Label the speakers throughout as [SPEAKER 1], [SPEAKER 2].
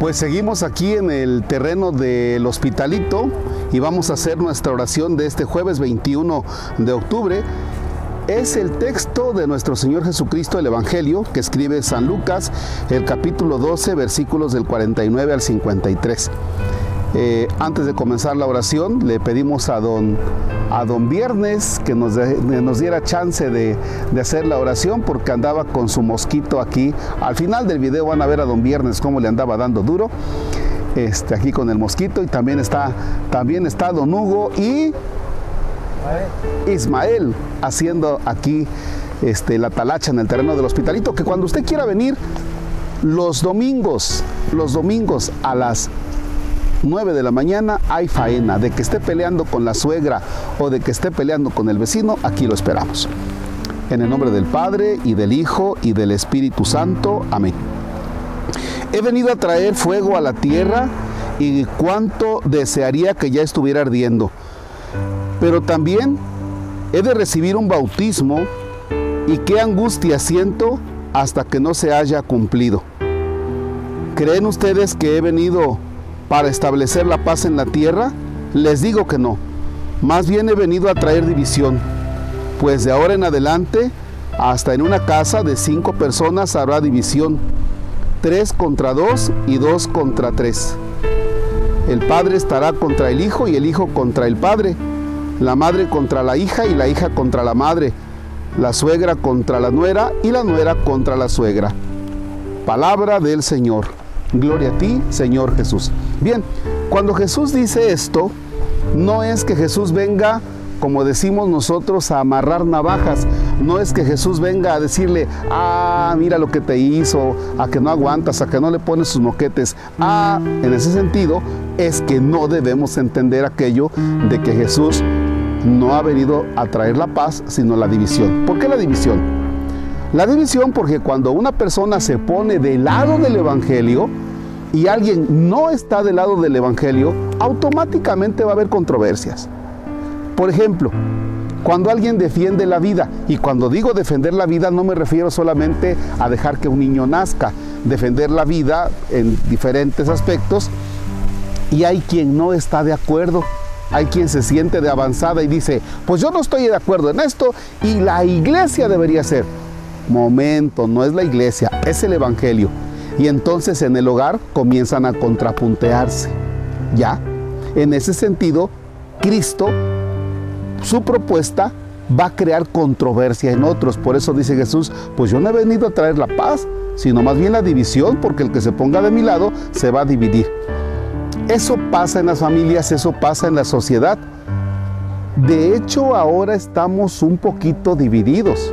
[SPEAKER 1] Pues seguimos aquí en el terreno del hospitalito y vamos a hacer nuestra oración de este jueves 21 de octubre. Es el texto de nuestro Señor Jesucristo, el Evangelio, que escribe San Lucas, el capítulo 12, versículos del 49 al 53. Eh, antes de comenzar la oración, le pedimos a don, a don Viernes que nos, nos diera chance de, de, hacer la oración porque andaba con su mosquito aquí. Al final del video van a ver a don Viernes cómo le andaba dando duro. Este, aquí con el mosquito y también está, también está don Hugo y Ismael haciendo aquí este, la talacha en el terreno del hospitalito. Que cuando usted quiera venir los domingos, los domingos a las 9 de la mañana hay faena, de que esté peleando con la suegra o de que esté peleando con el vecino, aquí lo esperamos. En el nombre del Padre y del Hijo y del Espíritu Santo. Amén. He venido a traer fuego a la tierra y cuánto desearía que ya estuviera ardiendo. Pero también he de recibir un bautismo y qué angustia siento hasta que no se haya cumplido. ¿Creen ustedes que he venido para establecer la paz en la tierra? Les digo que no. Más bien he venido a traer división, pues de ahora en adelante, hasta en una casa de cinco personas habrá división, tres contra dos y dos contra tres. El padre estará contra el hijo y el hijo contra el padre, la madre contra la hija y la hija contra la madre, la suegra contra la nuera y la nuera contra la suegra. Palabra del Señor. Gloria a ti, Señor Jesús. Bien, cuando Jesús dice esto, no es que Jesús venga, como decimos nosotros, a amarrar navajas. No es que Jesús venga a decirle, ah, mira lo que te hizo, a que no aguantas, a que no le pones sus moquetes. Ah, en ese sentido, es que no debemos entender aquello de que Jesús no ha venido a traer la paz, sino la división. ¿Por qué la división? La división porque cuando una persona se pone del lado del Evangelio y alguien no está del lado del Evangelio, automáticamente va a haber controversias. Por ejemplo, cuando alguien defiende la vida, y cuando digo defender la vida no me refiero solamente a dejar que un niño nazca, defender la vida en diferentes aspectos, y hay quien no está de acuerdo, hay quien se siente de avanzada y dice, pues yo no estoy de acuerdo en esto y la iglesia debería ser. Momento, no es la iglesia, es el Evangelio. Y entonces en el hogar comienzan a contrapuntearse. ¿Ya? En ese sentido, Cristo, su propuesta va a crear controversia en otros. Por eso dice Jesús, pues yo no he venido a traer la paz, sino más bien la división, porque el que se ponga de mi lado se va a dividir. Eso pasa en las familias, eso pasa en la sociedad. De hecho, ahora estamos un poquito divididos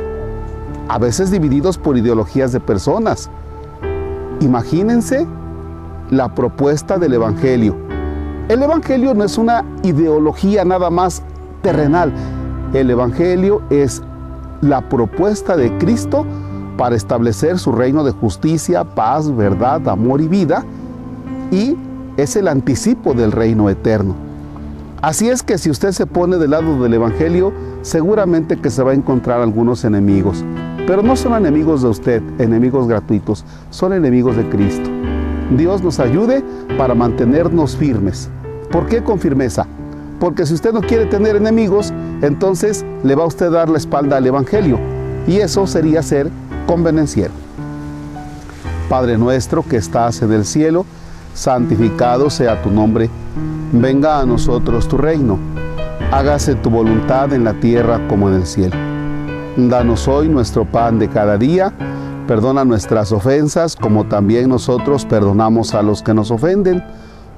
[SPEAKER 1] a veces divididos por ideologías de personas. Imagínense la propuesta del Evangelio. El Evangelio no es una ideología nada más terrenal. El Evangelio es la propuesta de Cristo para establecer su reino de justicia, paz, verdad, amor y vida. Y es el anticipo del reino eterno. Así es que si usted se pone del lado del Evangelio, seguramente que se va a encontrar algunos enemigos. Pero no son enemigos de usted, enemigos gratuitos, son enemigos de Cristo. Dios nos ayude para mantenernos firmes. ¿Por qué con firmeza? Porque si usted no quiere tener enemigos, entonces le va a usted dar la espalda al Evangelio. Y eso sería ser convenenciero. Padre nuestro que estás en el cielo, santificado sea tu nombre. Venga a nosotros tu reino. Hágase tu voluntad en la tierra como en el cielo. Danos hoy nuestro pan de cada día. Perdona nuestras ofensas como también nosotros perdonamos a los que nos ofenden.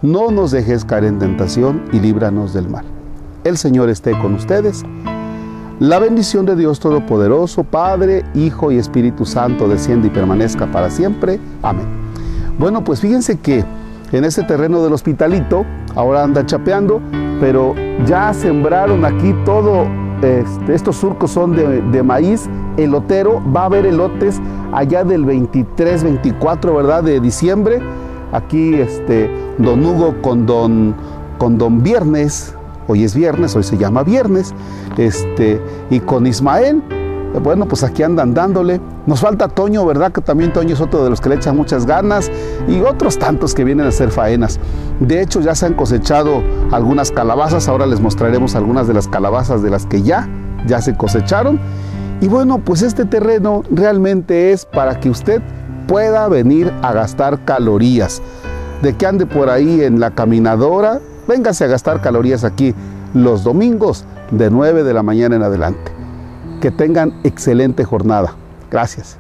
[SPEAKER 1] No nos dejes caer en tentación y líbranos del mal. El Señor esté con ustedes. La bendición de Dios Todopoderoso, Padre, Hijo y Espíritu Santo, desciende y permanezca para siempre. Amén. Bueno, pues fíjense que en este terreno del hospitalito, ahora anda chapeando, pero ya sembraron aquí todo este, estos surcos son de, maíz, elotero, va a haber elotes allá del 23, 24, ¿verdad? De diciembre. Aquí este, don Hugo con don, con don Viernes, hoy es viernes, hoy se llama viernes, este, y con Ismael bueno, pues aquí andan dándole. Nos falta Toño, ¿verdad? Que también Toño es otro de los que le echan muchas ganas y otros tantos que vienen a hacer faenas. De hecho, ya se han cosechado algunas calabazas, ahora les mostraremos algunas de las calabazas de las que ya, ya se cosecharon. Y bueno, pues este terreno realmente es para que usted pueda venir a gastar calorías. De que ande por ahí en la caminadora, véngase a gastar calorías aquí los domingos de 9 de la mañana en adelante. Que tengan excelente jornada. Gracias.